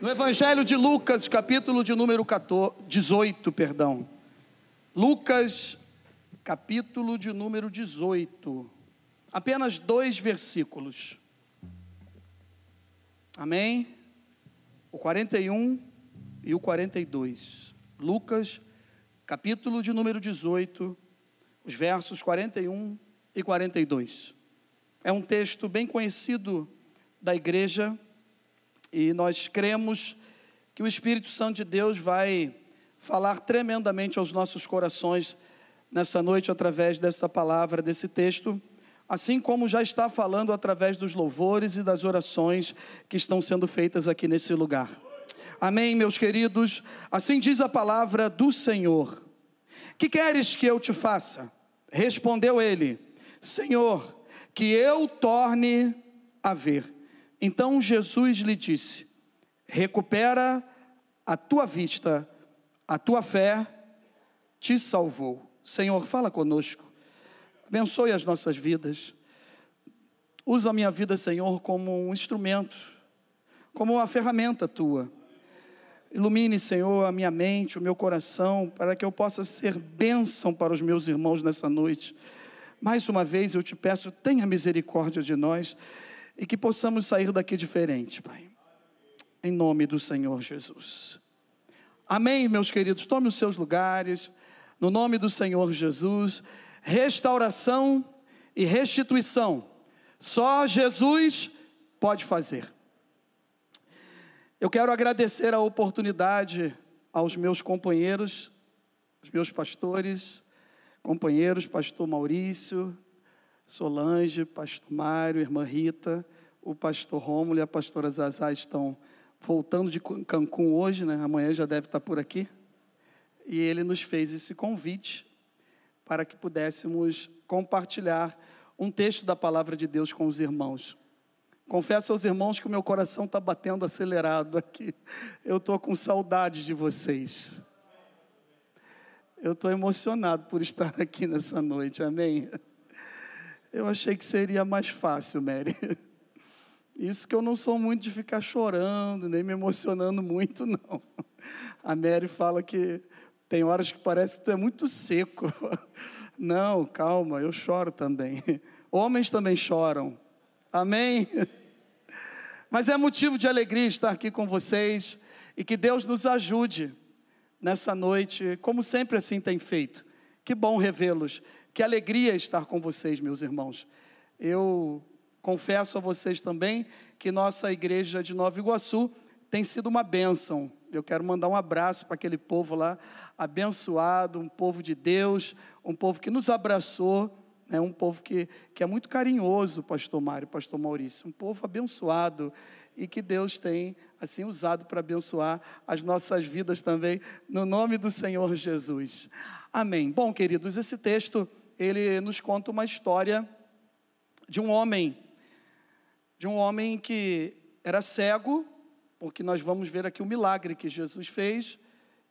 No Evangelho de Lucas, capítulo de número 14, 18, perdão. Lucas, capítulo de número 18. Apenas dois versículos. Amém? O 41 e o 42. Lucas, capítulo de número 18, os versos 41 e 42. É um texto bem conhecido da igreja e nós cremos que o Espírito Santo de Deus vai falar tremendamente aos nossos corações nessa noite através dessa palavra, desse texto, assim como já está falando através dos louvores e das orações que estão sendo feitas aqui nesse lugar. Amém, meus queridos? Assim diz a palavra do Senhor. Que queres que eu te faça? Respondeu ele: Senhor, que eu torne a ver. Então Jesus lhe disse: Recupera a tua vista, a tua fé te salvou. Senhor, fala conosco, abençoe as nossas vidas. Usa a minha vida, Senhor, como um instrumento, como uma ferramenta tua. Ilumine, Senhor, a minha mente, o meu coração, para que eu possa ser bênção para os meus irmãos nessa noite. Mais uma vez eu te peço, tenha misericórdia de nós e que possamos sair daqui diferente, Pai. Em nome do Senhor Jesus. Amém, meus queridos. Tome os seus lugares. No nome do Senhor Jesus. Restauração e restituição. Só Jesus pode fazer. Eu quero agradecer a oportunidade aos meus companheiros, os meus pastores, companheiros, pastor Maurício, Solange, pastor Mário, irmã Rita, o pastor Rômulo e a pastora Zazá estão voltando de Cancún hoje, né? Amanhã já deve estar por aqui. E ele nos fez esse convite para que pudéssemos compartilhar um texto da palavra de Deus com os irmãos. Confesso aos irmãos que o meu coração está batendo acelerado aqui. Eu estou com saudade de vocês. Eu estou emocionado por estar aqui nessa noite, amém? Eu achei que seria mais fácil, Mary. Isso que eu não sou muito de ficar chorando, nem me emocionando muito, não. A Mary fala que tem horas que parece que tu é muito seco. Não, calma, eu choro também. Homens também choram. Amém? Mas é motivo de alegria estar aqui com vocês e que Deus nos ajude nessa noite, como sempre assim tem feito. Que bom revê-los. Que alegria estar com vocês, meus irmãos. Eu confesso a vocês também que nossa igreja de Nova Iguaçu tem sido uma bênção. Eu quero mandar um abraço para aquele povo lá, abençoado, um povo de Deus, um povo que nos abraçou, né, um povo que, que é muito carinhoso, pastor Mário, pastor Maurício, um povo abençoado e que Deus tem assim usado para abençoar as nossas vidas também, no nome do Senhor Jesus. Amém. Bom, queridos, esse texto ele nos conta uma história de um homem, de um homem que era cego, porque nós vamos ver aqui o milagre que Jesus fez.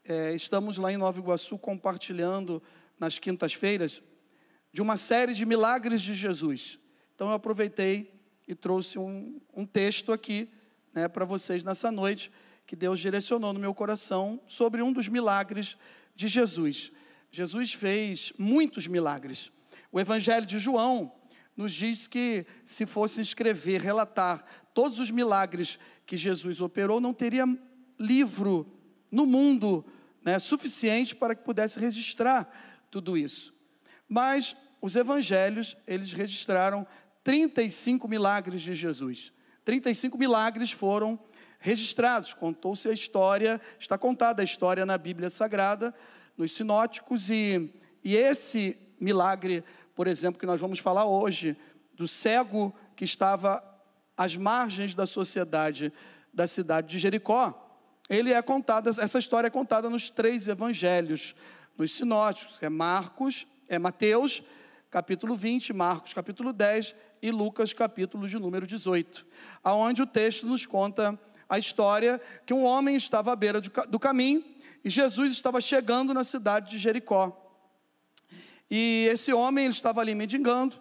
É, estamos lá em Nova Iguaçu compartilhando nas quintas-feiras de uma série de milagres de Jesus. Então eu aproveitei e trouxe um, um texto aqui né, para vocês nessa noite que Deus direcionou no meu coração sobre um dos milagres de Jesus. Jesus fez muitos milagres. O Evangelho de João nos diz que se fosse escrever, relatar todos os milagres que Jesus operou, não teria livro no mundo né, suficiente para que pudesse registrar tudo isso. Mas os evangelhos, eles registraram 35 milagres de Jesus. 35 milagres foram registrados, contou-se a história, está contada a história na Bíblia Sagrada nos sinóticos, e, e esse milagre, por exemplo, que nós vamos falar hoje, do cego que estava às margens da sociedade da cidade de Jericó, ele é contado, essa história é contada nos três evangelhos, nos sinóticos, é Marcos, é Mateus, capítulo 20, Marcos, capítulo 10 e Lucas, capítulo de número 18, aonde o texto nos conta a história que um homem estava à beira do caminho e Jesus estava chegando na cidade de Jericó. E esse homem ele estava ali mendigando,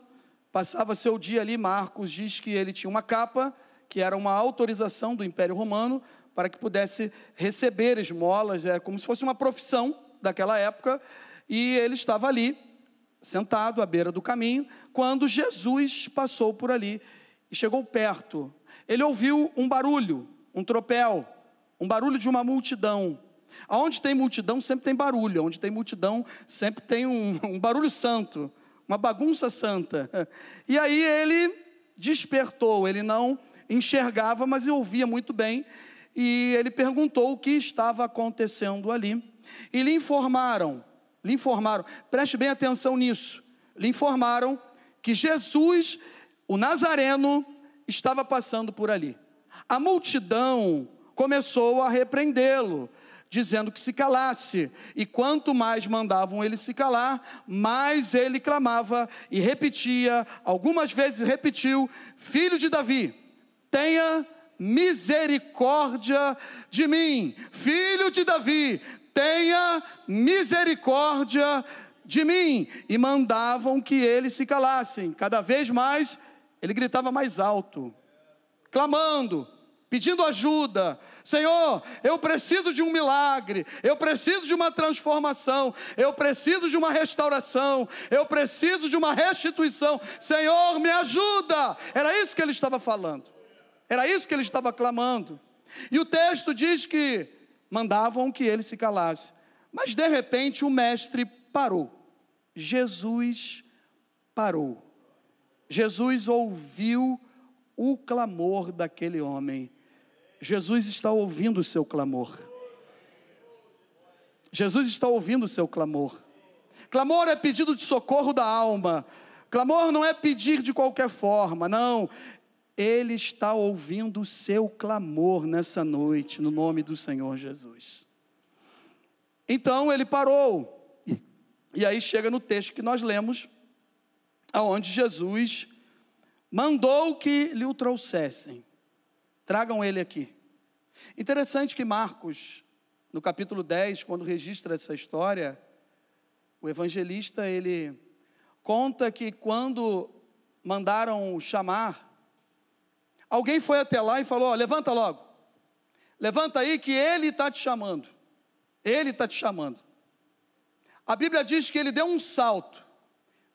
passava seu dia ali. Marcos diz que ele tinha uma capa, que era uma autorização do Império Romano, para que pudesse receber esmolas, é como se fosse uma profissão daquela época, e ele estava ali, sentado à beira do caminho, quando Jesus passou por ali e chegou perto. Ele ouviu um barulho, um tropel, um barulho de uma multidão. Aonde tem multidão sempre tem barulho, onde tem multidão sempre tem um, um barulho santo, uma bagunça santa. E aí ele despertou, ele não enxergava, mas ouvia muito bem, e ele perguntou o que estava acontecendo ali. E lhe informaram, lhe informaram, preste bem atenção nisso, lhe informaram que Jesus, o Nazareno, estava passando por ali. A multidão começou a repreendê-lo, dizendo que se calasse. E quanto mais mandavam ele se calar, mais ele clamava e repetia, algumas vezes repetiu: Filho de Davi, tenha misericórdia de mim. Filho de Davi, tenha misericórdia de mim. E mandavam que ele se calassem. Cada vez mais ele gritava mais alto, clamando, pedindo ajuda. Senhor, eu preciso de um milagre, eu preciso de uma transformação, eu preciso de uma restauração, eu preciso de uma restituição. Senhor, me ajuda. Era isso que ele estava falando. Era isso que ele estava clamando. E o texto diz que mandavam que ele se calasse. Mas de repente o mestre parou. Jesus parou. Jesus ouviu o clamor daquele homem. Jesus está ouvindo o seu clamor. Jesus está ouvindo o seu clamor. Clamor é pedido de socorro da alma. Clamor não é pedir de qualquer forma, não. Ele está ouvindo o seu clamor nessa noite, no nome do Senhor Jesus. Então ele parou. E aí chega no texto que nós lemos, aonde Jesus mandou que lhe o trouxessem. Tragam ele aqui. Interessante que Marcos, no capítulo 10, quando registra essa história, o evangelista ele conta que quando mandaram chamar Alguém foi até lá e falou: ó, levanta logo, levanta aí que ele está te chamando. Ele está te chamando. A Bíblia diz que ele deu um salto,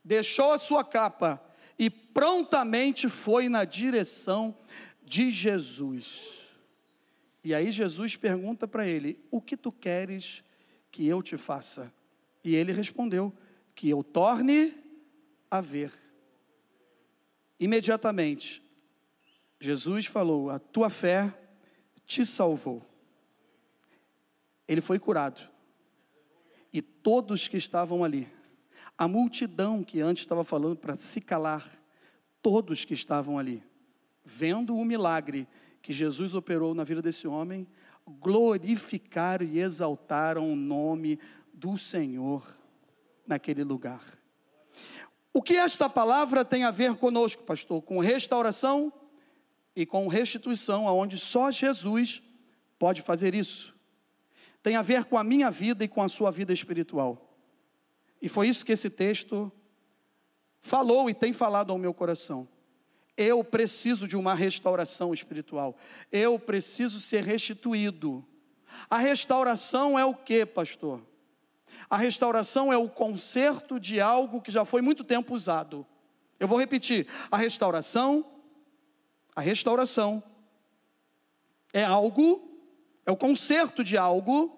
deixou a sua capa e prontamente foi na direção de Jesus. E aí Jesus pergunta para ele: O que tu queres que eu te faça? E ele respondeu: Que eu torne a ver. Imediatamente Jesus falou: A tua fé te salvou. Ele foi curado. E todos que estavam ali, a multidão que antes estava falando para se calar, todos que estavam ali, vendo o milagre que Jesus operou na vida desse homem, glorificaram e exaltaram o nome do Senhor naquele lugar. O que esta palavra tem a ver conosco, pastor? Com restauração e com restituição, aonde só Jesus pode fazer isso. Tem a ver com a minha vida e com a sua vida espiritual. E foi isso que esse texto falou e tem falado ao meu coração. Eu preciso de uma restauração espiritual. Eu preciso ser restituído. A restauração é o que, pastor? A restauração é o conserto de algo que já foi muito tempo usado. Eu vou repetir: a restauração a restauração é algo, é o conserto de algo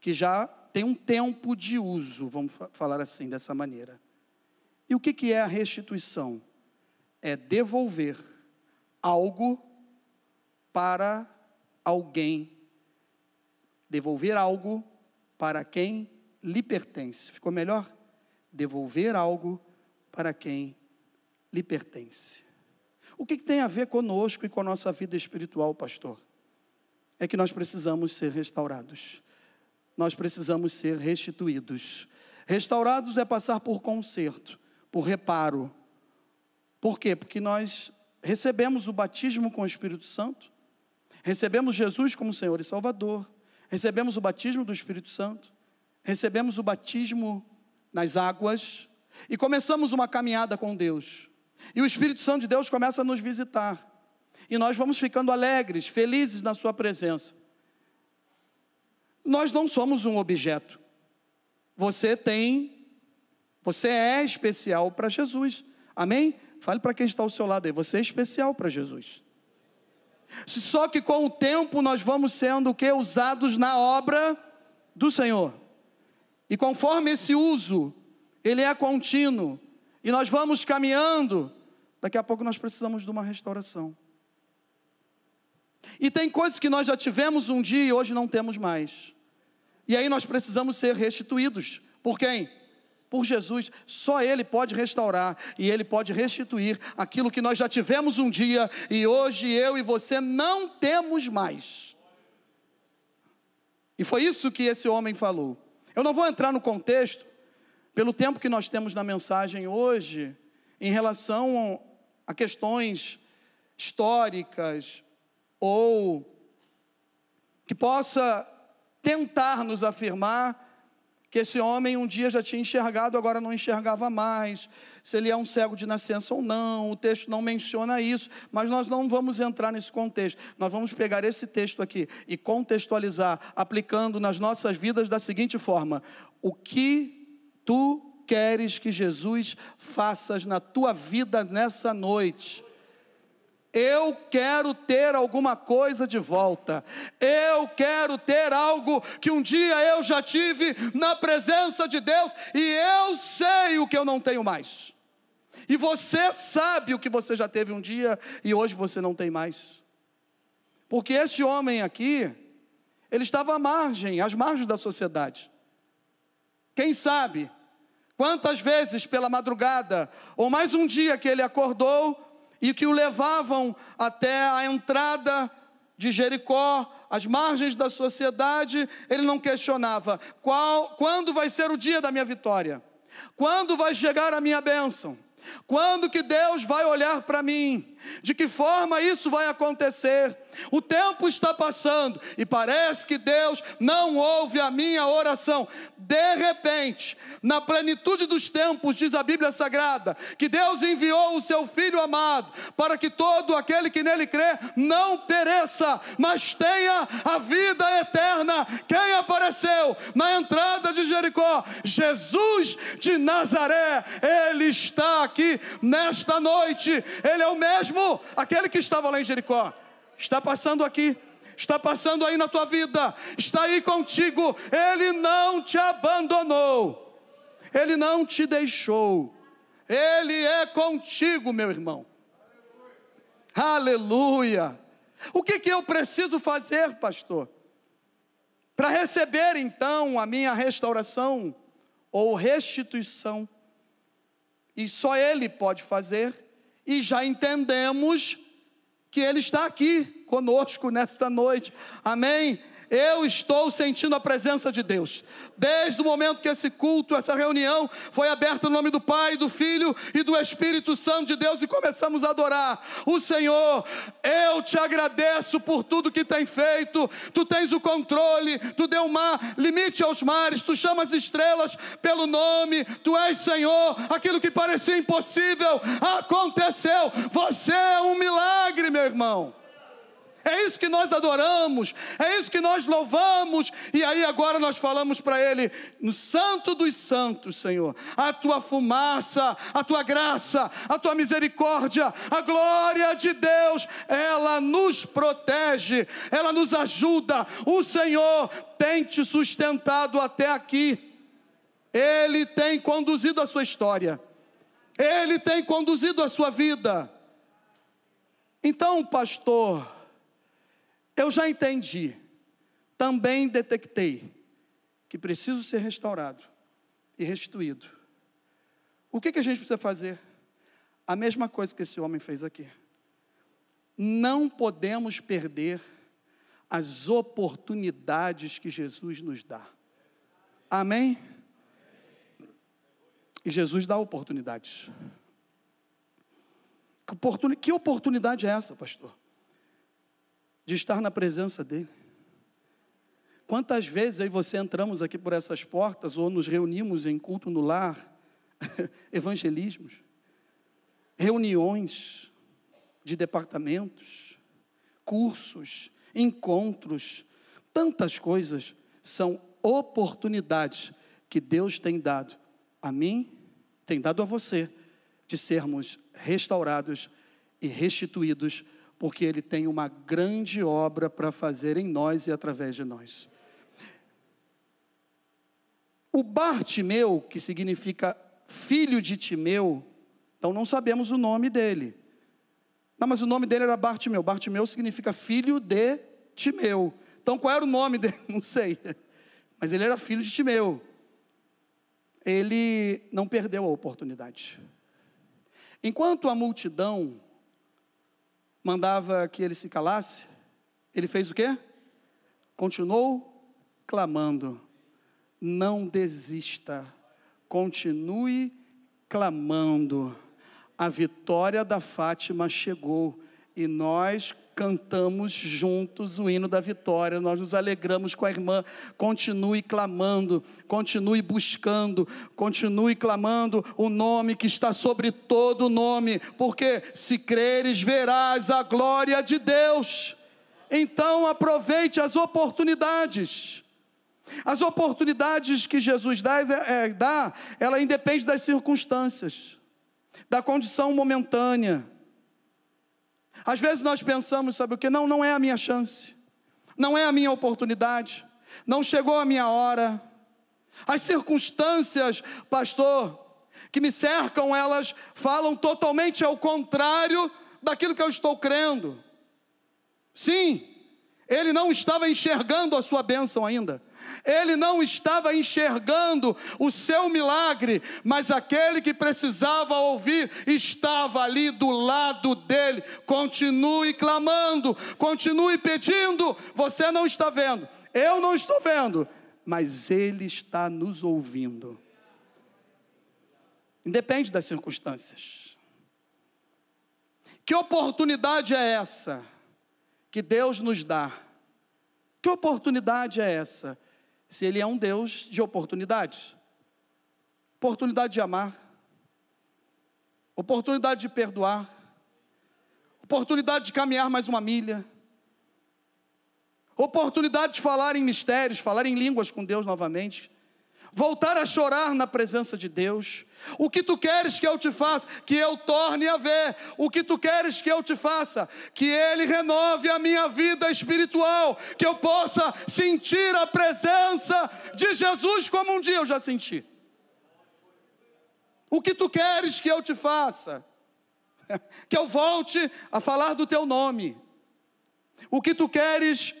que já tem um tempo de uso, vamos falar assim, dessa maneira. E o que, que é a restituição? É devolver algo para alguém. Devolver algo para quem lhe pertence. Ficou melhor? Devolver algo para quem lhe pertence. O que, que tem a ver conosco e com a nossa vida espiritual, pastor? É que nós precisamos ser restaurados, nós precisamos ser restituídos. Restaurados é passar por conserto, por reparo. Por quê? Porque nós recebemos o batismo com o Espírito Santo, recebemos Jesus como Senhor e Salvador, recebemos o batismo do Espírito Santo, recebemos o batismo nas águas e começamos uma caminhada com Deus. E o Espírito Santo de Deus começa a nos visitar. E nós vamos ficando alegres, felizes na Sua presença. Nós não somos um objeto. Você tem, você é especial para Jesus. Amém? Fale para quem está ao seu lado aí, você é especial para Jesus. Só que com o tempo nós vamos sendo o que? Usados na obra do Senhor. E conforme esse uso, ele é contínuo, e nós vamos caminhando, daqui a pouco nós precisamos de uma restauração. E tem coisas que nós já tivemos um dia e hoje não temos mais. E aí nós precisamos ser restituídos. Por quem? Por Jesus. Só Ele pode restaurar e Ele pode restituir aquilo que nós já tivemos um dia e hoje eu e você não temos mais. E foi isso que esse homem falou. Eu não vou entrar no contexto, pelo tempo que nós temos na mensagem hoje, em relação a questões históricas ou que possa tentar nos afirmar que esse homem um dia já tinha enxergado, agora não enxergava mais, se ele é um cego de nascença ou não, o texto não menciona isso, mas nós não vamos entrar nesse contexto, nós vamos pegar esse texto aqui e contextualizar, aplicando nas nossas vidas da seguinte forma: o que tu queres que Jesus faças na tua vida nessa noite? Eu quero ter alguma coisa de volta. Eu quero ter algo que um dia eu já tive na presença de Deus e eu sei o que eu não tenho mais. E você sabe o que você já teve um dia e hoje você não tem mais. Porque esse homem aqui, ele estava à margem, às margens da sociedade. Quem sabe quantas vezes pela madrugada, ou mais um dia que ele acordou, e que o levavam até a entrada de Jericó, as margens da sociedade, ele não questionava qual, quando vai ser o dia da minha vitória, quando vai chegar a minha bênção, quando que Deus vai olhar para mim, de que forma isso vai acontecer. O tempo está passando e parece que Deus não ouve a minha oração. De repente, na plenitude dos tempos, diz a Bíblia Sagrada, que Deus enviou o seu Filho amado para que todo aquele que nele crê não pereça, mas tenha a vida eterna. Quem apareceu na entrada de Jericó? Jesus de Nazaré. Ele está aqui nesta noite. Ele é o mesmo, aquele que estava lá em Jericó está passando aqui, está passando aí na tua vida, está aí contigo, Ele não te abandonou, Ele não te deixou, Ele é contigo, meu irmão. Aleluia. O que, que eu preciso fazer, pastor? Para receber então a minha restauração ou restituição. E só Ele pode fazer, e já entendemos que Ele está aqui conosco nesta noite. Amém? Eu estou sentindo a presença de Deus. Desde o momento que esse culto, essa reunião foi aberta no nome do Pai, do Filho e do Espírito Santo de Deus e começamos a adorar o Senhor. Eu te agradeço por tudo que tem feito. Tu tens o controle, tu deu mar, limite aos mares, tu chamas estrelas pelo nome. Tu és Senhor. Aquilo que parecia impossível aconteceu. Você é um milagre, meu irmão. É isso que nós adoramos, é isso que nós louvamos, e aí agora nós falamos para Ele, no Santo dos Santos, Senhor, a tua fumaça, a tua graça, a tua misericórdia, a glória de Deus, ela nos protege, ela nos ajuda, o Senhor tem te sustentado até aqui, Ele tem conduzido a sua história, Ele tem conduzido a sua vida. Então, pastor, eu já entendi, também detectei que preciso ser restaurado e restituído. O que, que a gente precisa fazer? A mesma coisa que esse homem fez aqui. Não podemos perder as oportunidades que Jesus nos dá. Amém? E Jesus dá oportunidades. Que oportunidade é essa, pastor? De estar na presença dEle. Quantas vezes aí você entramos aqui por essas portas ou nos reunimos em culto no lar, evangelismos, reuniões de departamentos, cursos, encontros, tantas coisas. são oportunidades que Deus tem dado a mim, tem dado a você, de sermos restaurados e restituídos, porque Ele tem uma grande obra para fazer em nós e através de nós. O Bartimeu, que significa filho de Timeu, então não sabemos o nome dele. Não, mas o nome dele era Bartimeu. Bartimeu significa filho de Timeu. Então qual era o nome dele? Não sei. Mas ele era filho de Timeu. Ele não perdeu a oportunidade. Enquanto a multidão mandava que ele se calasse, ele fez o quê? Continuou clamando não desista, continue clamando. A vitória da Fátima chegou e nós cantamos juntos o hino da vitória, nós nos alegramos com a irmã. Continue clamando, continue buscando, continue clamando o nome que está sobre todo nome, porque se creres, verás a glória de Deus. Então aproveite as oportunidades. As oportunidades que Jesus dá, é, é, dá, ela independe das circunstâncias, da condição momentânea. Às vezes nós pensamos, sabe o que? Não, não é a minha chance, não é a minha oportunidade, não chegou a minha hora. As circunstâncias, pastor, que me cercam, elas falam totalmente ao contrário daquilo que eu estou crendo. Sim, ele não estava enxergando a sua bênção ainda. Ele não estava enxergando o seu milagre, mas aquele que precisava ouvir estava ali do lado dele. Continue clamando, continue pedindo. Você não está vendo, eu não estou vendo, mas ele está nos ouvindo. Independe das circunstâncias. Que oportunidade é essa que Deus nos dá? Que oportunidade é essa? Se Ele é um Deus de oportunidades. Oportunidade de amar, oportunidade de perdoar, oportunidade de caminhar mais uma milha, oportunidade de falar em mistérios, falar em línguas com Deus novamente, voltar a chorar na presença de Deus. O que tu queres que eu te faça? Que eu torne a ver. O que tu queres que eu te faça? Que Ele renove a minha vida espiritual. Que eu possa sentir a presença de Jesus como um dia eu já senti. O que tu queres que eu te faça? Que eu volte a falar do teu nome. O que tu queres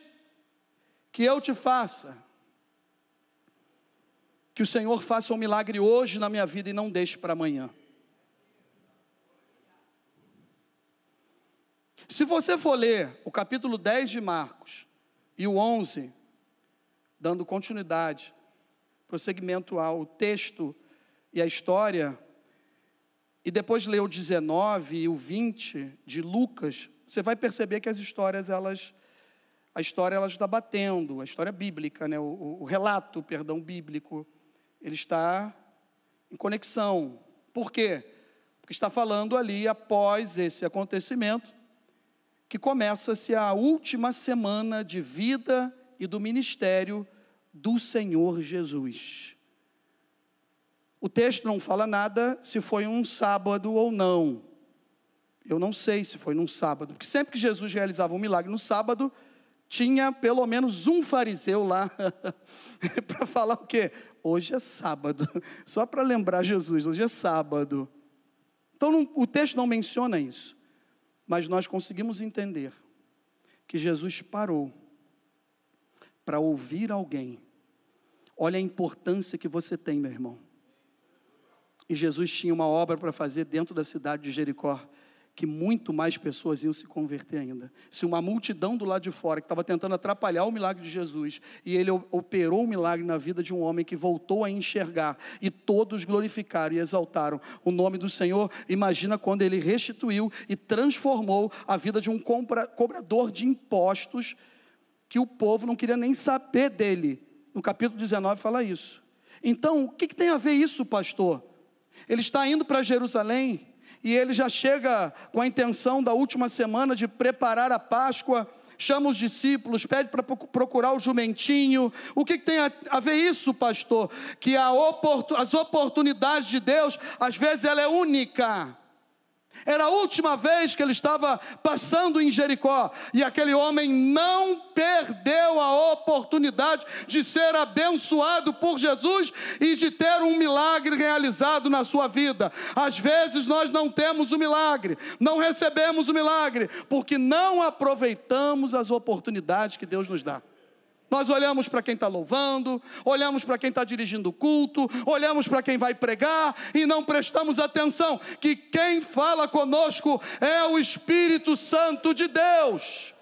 que eu te faça? Que o Senhor faça um milagre hoje na minha vida e não deixe para amanhã. Se você for ler o capítulo 10 de Marcos e o 11, dando continuidade, prosseguimento ao texto e à história, e depois ler o 19 e o 20 de Lucas, você vai perceber que as histórias, elas, a história ela está batendo, a história bíblica, né? o, o relato, perdão, bíblico, ele está em conexão. Por quê? Porque está falando ali após esse acontecimento, que começa-se a última semana de vida e do ministério do Senhor Jesus. O texto não fala nada se foi um sábado ou não. Eu não sei se foi num sábado, porque sempre que Jesus realizava um milagre no sábado, tinha pelo menos um fariseu lá para falar o quê? Hoje é sábado. Só para lembrar Jesus, hoje é sábado. Então não, o texto não menciona isso, mas nós conseguimos entender que Jesus parou para ouvir alguém. Olha a importância que você tem, meu irmão. E Jesus tinha uma obra para fazer dentro da cidade de Jericó que muito mais pessoas iam se converter ainda. Se uma multidão do lado de fora que estava tentando atrapalhar o milagre de Jesus, e ele operou um milagre na vida de um homem que voltou a enxergar, e todos glorificaram e exaltaram o nome do Senhor, imagina quando ele restituiu e transformou a vida de um cobrador de impostos, que o povo não queria nem saber dele. No capítulo 19 fala isso. Então, o que, que tem a ver isso, pastor? Ele está indo para Jerusalém, e ele já chega com a intenção da última semana de preparar a Páscoa, chama os discípulos, pede para procurar o jumentinho. O que, que tem a, a, ver isso, pastor? Que oportun, as oportunidades de Deus, às vezes, ela é única. Era a última vez que ele estava passando em Jericó e aquele homem não perdeu a oportunidade de ser abençoado por Jesus e de ter um milagre realizado na sua vida. Às vezes nós não temos o milagre, não recebemos o milagre, porque não aproveitamos as oportunidades que Deus nos dá. Nós olhamos para quem está louvando, olhamos para quem está dirigindo o culto, olhamos para quem vai pregar e não prestamos atenção que quem fala conosco é o Espírito Santo de Deus.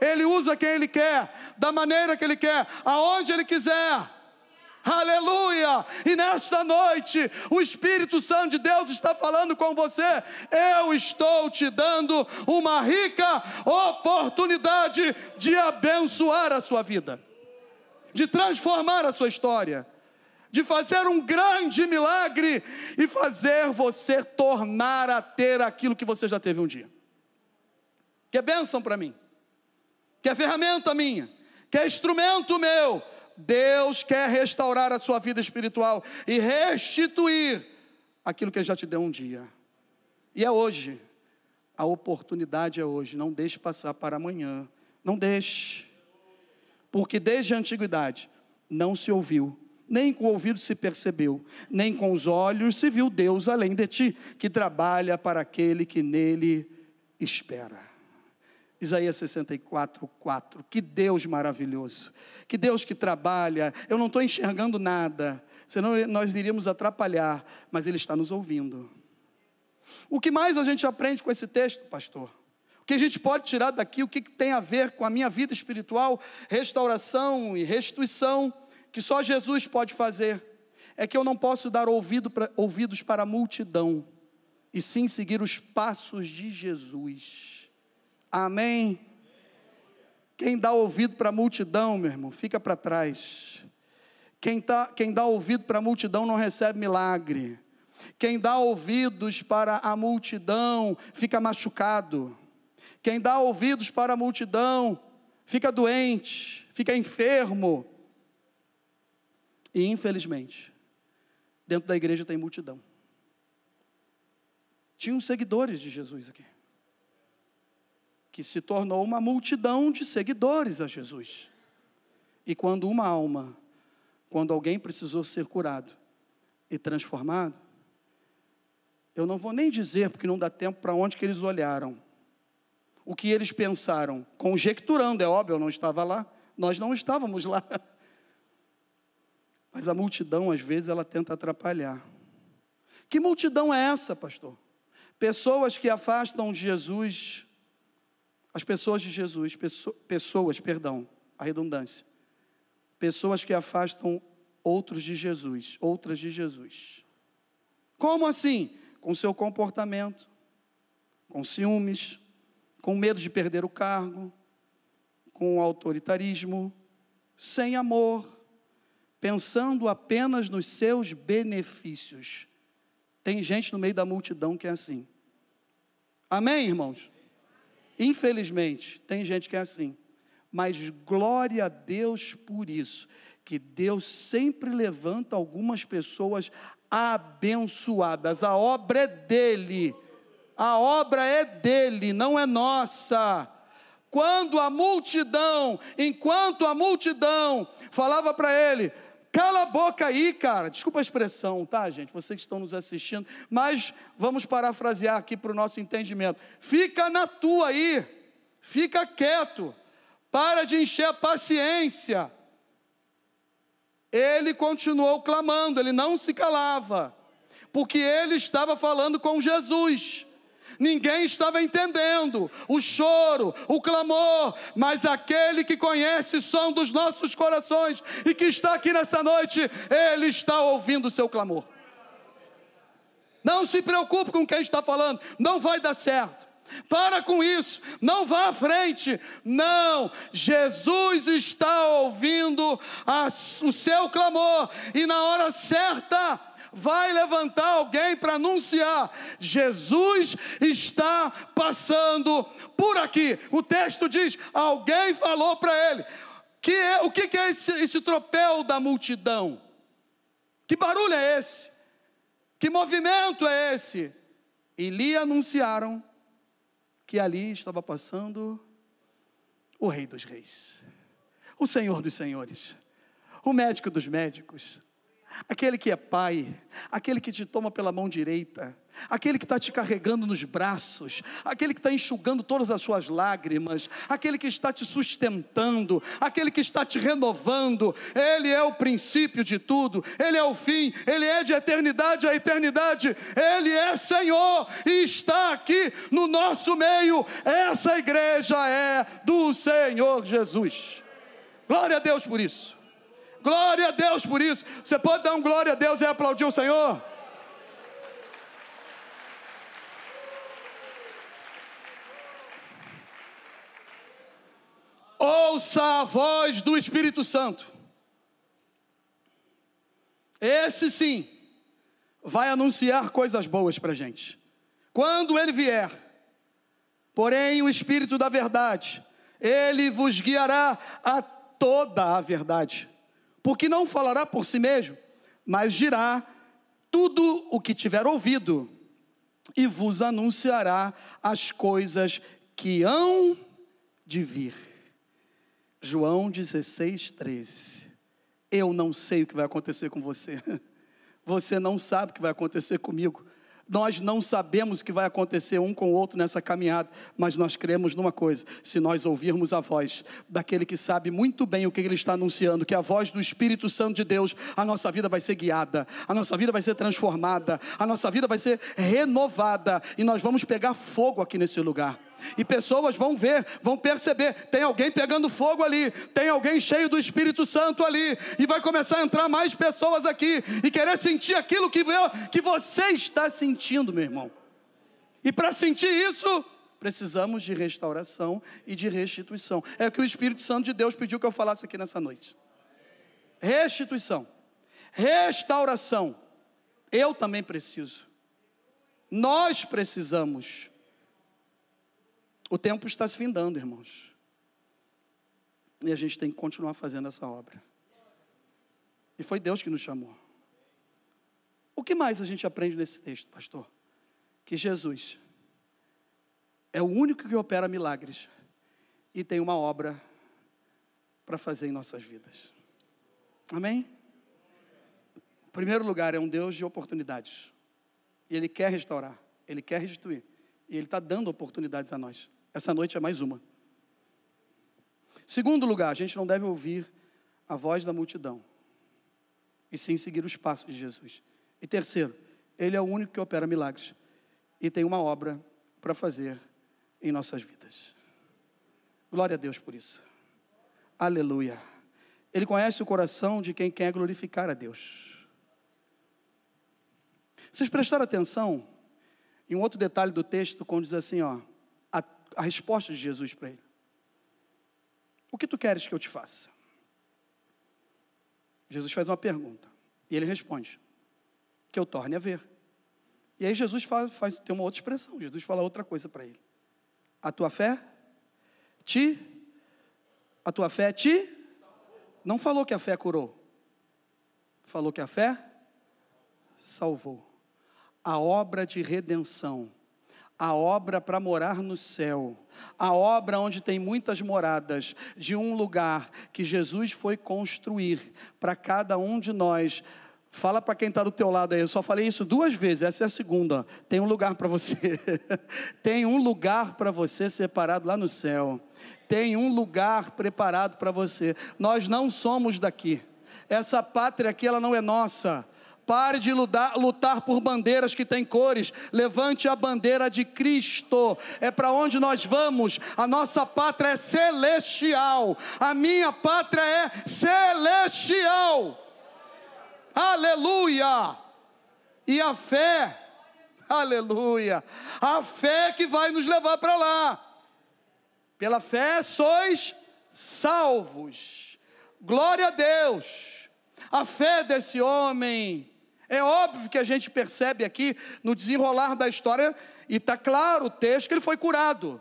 Ele usa quem ele quer, da maneira que ele quer, aonde ele quiser. Aleluia! E nesta noite, o Espírito Santo de Deus está falando com você. Eu estou te dando uma rica oportunidade de abençoar a sua vida de transformar a sua história, de fazer um grande milagre e fazer você tornar a ter aquilo que você já teve um dia. Que é bênção para mim, que é ferramenta minha, que é instrumento meu. Deus quer restaurar a sua vida espiritual e restituir aquilo que Ele já te deu um dia. E é hoje, a oportunidade é hoje, não deixe passar para amanhã, não deixe porque desde a antiguidade não se ouviu, nem com o ouvido se percebeu, nem com os olhos se viu Deus além de ti, que trabalha para aquele que nele espera. Isaías 64, 4. Que Deus maravilhoso. Que Deus que trabalha. Eu não estou enxergando nada, senão nós iríamos atrapalhar, mas Ele está nos ouvindo. O que mais a gente aprende com esse texto, pastor? Que a gente pode tirar daqui, o que tem a ver com a minha vida espiritual, restauração e restituição, que só Jesus pode fazer, é que eu não posso dar ouvido pra, ouvidos para a multidão, e sim seguir os passos de Jesus. Amém? Quem dá ouvido para a multidão, meu irmão, fica para trás. Quem, tá, quem dá ouvido para a multidão não recebe milagre. Quem dá ouvidos para a multidão fica machucado. Quem dá ouvidos para a multidão fica doente, fica enfermo. E infelizmente, dentro da igreja tem multidão. Tinham seguidores de Jesus aqui, que se tornou uma multidão de seguidores a Jesus. E quando uma alma, quando alguém precisou ser curado e transformado, eu não vou nem dizer, porque não dá tempo para onde que eles olharam o que eles pensaram, conjecturando, é óbvio, eu não estava lá, nós não estávamos lá. Mas a multidão, às vezes, ela tenta atrapalhar. Que multidão é essa, pastor? Pessoas que afastam Jesus, as pessoas de Jesus, pessoas, perdão, a redundância. Pessoas que afastam outros de Jesus, outras de Jesus. Como assim? Com seu comportamento, com ciúmes, com medo de perder o cargo, com autoritarismo, sem amor, pensando apenas nos seus benefícios. Tem gente no meio da multidão que é assim. Amém, irmãos? Infelizmente, tem gente que é assim. Mas glória a Deus por isso, que Deus sempre levanta algumas pessoas abençoadas. A obra é dele a obra é dele, não é nossa. Quando a multidão, enquanto a multidão falava para ele, cala a boca aí, cara. Desculpa a expressão, tá, gente? Vocês que estão nos assistindo, mas vamos parafrasear aqui para o nosso entendimento. Fica na tua aí, fica quieto, para de encher a paciência. Ele continuou clamando, ele não se calava, porque ele estava falando com Jesus. Ninguém estava entendendo o choro, o clamor, mas aquele que conhece o som dos nossos corações e que está aqui nessa noite, ele está ouvindo o seu clamor. Não se preocupe com quem está falando, não vai dar certo. Para com isso, não vá à frente. Não, Jesus está ouvindo a, o seu clamor e na hora certa vai levantar alguém para anunciar: Jesus está passando por aqui. O texto diz: alguém falou para ele. Que é, o que, é esse, esse tropel da multidão? Que barulho é esse? Que movimento é esse? E lhe anunciaram que ali estava passando o Rei dos Reis, o Senhor dos Senhores, o médico dos médicos, aquele que é pai, aquele que te toma pela mão direita, aquele que está te carregando nos braços, aquele que está enxugando todas as suas lágrimas, aquele que está te sustentando, aquele que está te renovando, Ele é o princípio de tudo, Ele é o fim, Ele é de eternidade a eternidade, Ele é Senhor e está aqui no nosso meio. Essa igreja é do Senhor Jesus. Glória a Deus por isso. Glória a Deus por isso. Você pode dar um glória a Deus e aplaudir o Senhor? Ouça a voz do Espírito Santo. Esse sim vai anunciar coisas boas para a gente. Quando ele vier, porém o Espírito da verdade, ele vos guiará a toda a verdade, porque não falará por si mesmo, mas dirá tudo o que tiver ouvido e vos anunciará as coisas que hão de vir. João 16, 13. Eu não sei o que vai acontecer com você. Você não sabe o que vai acontecer comigo. Nós não sabemos o que vai acontecer um com o outro nessa caminhada, mas nós cremos numa coisa: se nós ouvirmos a voz daquele que sabe muito bem o que ele está anunciando, que é a voz do Espírito Santo de Deus, a nossa vida vai ser guiada, a nossa vida vai ser transformada, a nossa vida vai ser renovada e nós vamos pegar fogo aqui nesse lugar. E pessoas vão ver, vão perceber: tem alguém pegando fogo ali, tem alguém cheio do Espírito Santo ali, e vai começar a entrar mais pessoas aqui e querer sentir aquilo que, que você está sentindo, meu irmão. E para sentir isso, precisamos de restauração e de restituição. É o que o Espírito Santo de Deus pediu que eu falasse aqui nessa noite. Restituição, restauração. Eu também preciso. Nós precisamos. O tempo está se findando, irmãos. E a gente tem que continuar fazendo essa obra. E foi Deus que nos chamou. O que mais a gente aprende nesse texto, pastor? Que Jesus é o único que opera milagres e tem uma obra para fazer em nossas vidas. Amém? Em primeiro lugar, é um Deus de oportunidades. E Ele quer restaurar, Ele quer restituir. E Ele está dando oportunidades a nós. Essa noite é mais uma. Segundo lugar, a gente não deve ouvir a voz da multidão, e sim seguir os passos de Jesus. E terceiro, Ele é o único que opera milagres e tem uma obra para fazer em nossas vidas. Glória a Deus por isso. Aleluia. Ele conhece o coração de quem quer glorificar a Deus. Vocês prestaram atenção em um outro detalhe do texto, quando diz assim, ó, a resposta de Jesus para ele: O que tu queres que eu te faça? Jesus faz uma pergunta e ele responde: Que eu torne a ver. E aí Jesus faz, faz tem uma outra expressão. Jesus fala outra coisa para ele: A tua fé te, a tua fé te, não falou que a fé curou, falou que a fé salvou. A obra de redenção a obra para morar no céu, a obra onde tem muitas moradas, de um lugar que Jesus foi construir para cada um de nós. Fala para quem está do teu lado aí, eu só falei isso duas vezes, essa é a segunda. Tem um lugar para você, tem um lugar para você separado lá no céu, tem um lugar preparado para você. Nós não somos daqui, essa pátria aqui ela não é nossa Pare de lutar, lutar por bandeiras que têm cores. Levante a bandeira de Cristo. É para onde nós vamos. A nossa pátria é celestial. A minha pátria é celestial. Aleluia. E a fé, aleluia. A fé que vai nos levar para lá. Pela fé sois salvos. Glória a Deus. A fé desse homem É óbvio que a gente percebe aqui no desenrolar da história, e está claro o texto, que ele foi curado.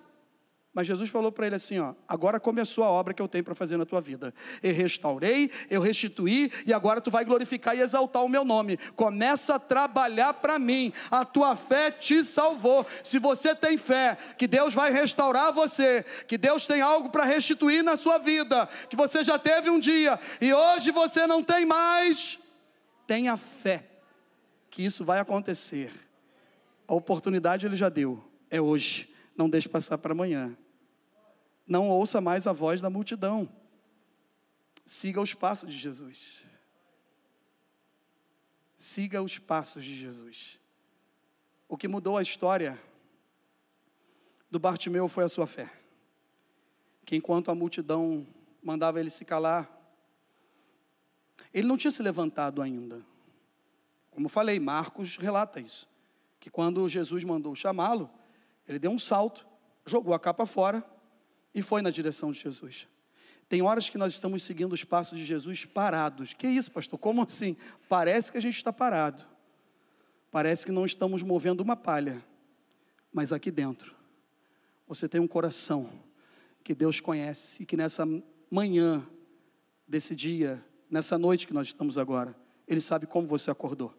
Mas Jesus falou para ele assim: ó, agora começou a obra que eu tenho para fazer na tua vida. Eu restaurei, eu restituí, e agora tu vai glorificar e exaltar o meu nome. Começa a trabalhar para mim. A tua fé te salvou. Se você tem fé que Deus vai restaurar você, que Deus tem algo para restituir na sua vida, que você já teve um dia e hoje você não tem mais, tenha fé que isso vai acontecer. A oportunidade ele já deu, é hoje. Não deixe passar para amanhã não ouça mais a voz da multidão. Siga os passos de Jesus. Siga os passos de Jesus. O que mudou a história do Bartimeu foi a sua fé. Que enquanto a multidão mandava ele se calar, ele não tinha se levantado ainda. Como falei, Marcos relata isso. Que quando Jesus mandou chamá-lo, ele deu um salto, jogou a capa fora e foi na direção de Jesus. Tem horas que nós estamos seguindo os passos de Jesus parados. Que isso, pastor? Como assim? Parece que a gente está parado. Parece que não estamos movendo uma palha. Mas aqui dentro, você tem um coração que Deus conhece e que nessa manhã desse dia, nessa noite que nós estamos agora, Ele sabe como você acordou.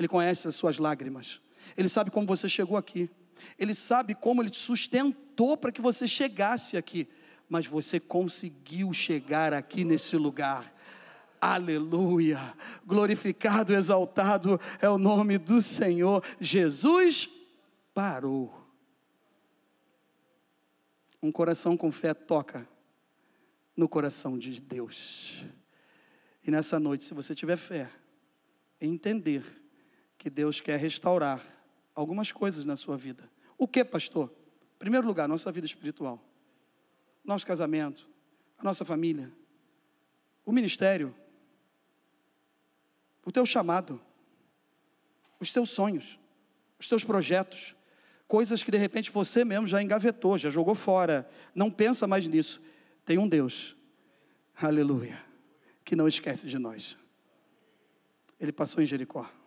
Ele conhece as suas lágrimas. Ele sabe como você chegou aqui. Ele sabe como Ele te sustentou para que você chegasse aqui, mas você conseguiu chegar aqui nesse lugar. Aleluia! Glorificado, exaltado é o nome do Senhor. Jesus parou. Um coração com fé toca no coração de Deus. E nessa noite, se você tiver fé, entender que Deus quer restaurar algumas coisas na sua vida. O que, pastor? Em primeiro lugar, nossa vida espiritual, nosso casamento, a nossa família, o ministério, o teu chamado, os teus sonhos, os teus projetos, coisas que de repente você mesmo já engavetou, já jogou fora, não pensa mais nisso. Tem um Deus, aleluia, que não esquece de nós. Ele passou em Jericó.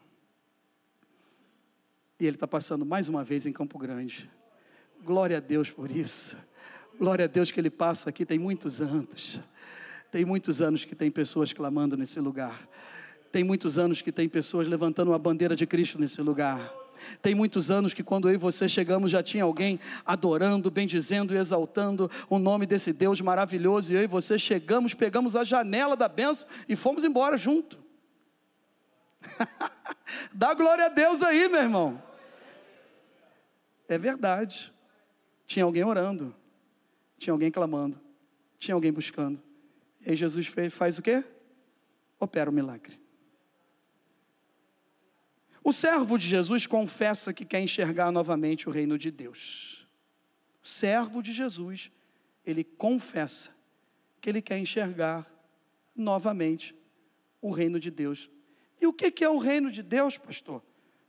E ele está passando mais uma vez em Campo Grande. Glória a Deus por isso. Glória a Deus que ele passa aqui tem muitos anos. Tem muitos anos que tem pessoas clamando nesse lugar. Tem muitos anos que tem pessoas levantando a bandeira de Cristo nesse lugar. Tem muitos anos que quando eu e você chegamos já tinha alguém adorando, bendizendo e exaltando o nome desse Deus maravilhoso. E eu e você chegamos, pegamos a janela da benção e fomos embora junto. Dá glória a Deus aí, meu irmão. É verdade. Tinha alguém orando, tinha alguém clamando, tinha alguém buscando. E Jesus fez, faz o quê? Opera o milagre. O servo de Jesus confessa que quer enxergar novamente o reino de Deus. O servo de Jesus, ele confessa que ele quer enxergar novamente o reino de Deus. E o que é o reino de Deus, pastor?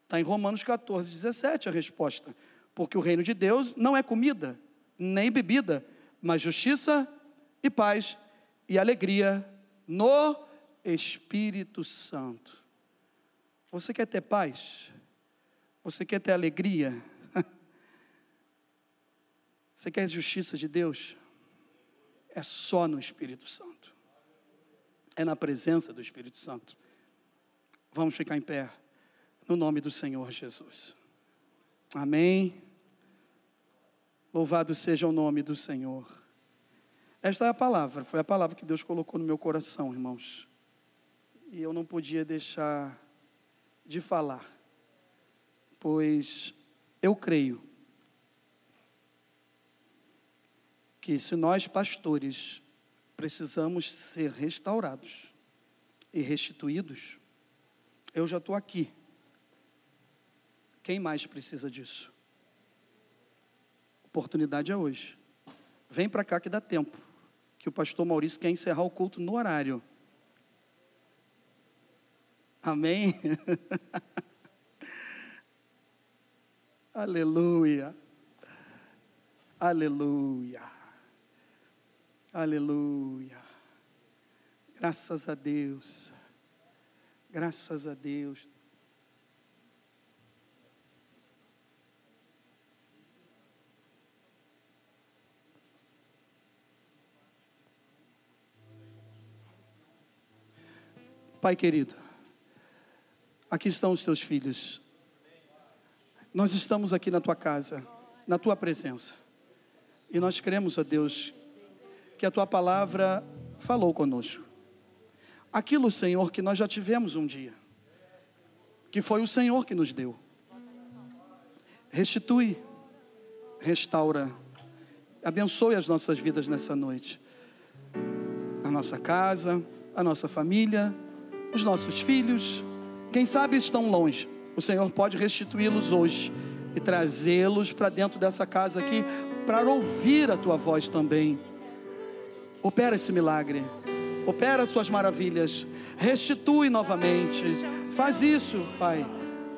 Está em Romanos 14, 17 a resposta. Porque o reino de Deus não é comida, nem bebida, mas justiça e paz e alegria no Espírito Santo. Você quer ter paz? Você quer ter alegria? Você quer justiça de Deus? É só no Espírito Santo. É na presença do Espírito Santo. Vamos ficar em pé, no nome do Senhor Jesus. Amém. Louvado seja o nome do Senhor. Esta é a palavra, foi a palavra que Deus colocou no meu coração, irmãos. E eu não podia deixar de falar, pois eu creio que se nós pastores precisamos ser restaurados e restituídos, eu já estou aqui. Quem mais precisa disso? Oportunidade é hoje. Vem para cá que dá tempo. Que o pastor Maurício quer encerrar o culto no horário. Amém? Aleluia. Aleluia. Aleluia. Graças a Deus. Graças a Deus. Pai querido, aqui estão os teus filhos. Nós estamos aqui na tua casa, na tua presença. E nós cremos, ó Deus, que a tua palavra falou conosco. Aquilo, Senhor, que nós já tivemos um dia, que foi o Senhor que nos deu. Restitui, restaura, abençoe as nossas vidas nessa noite. A nossa casa, a nossa família, os nossos filhos, quem sabe estão longe. O Senhor pode restituí-los hoje e trazê-los para dentro dessa casa aqui para ouvir a tua voz também. Opera esse milagre. Opera as tuas maravilhas. Restitui novamente. Faz isso, Pai,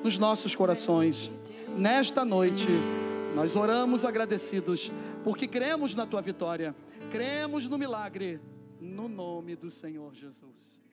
nos nossos corações. Nesta noite, nós oramos agradecidos, porque cremos na tua vitória, cremos no milagre, no nome do Senhor Jesus.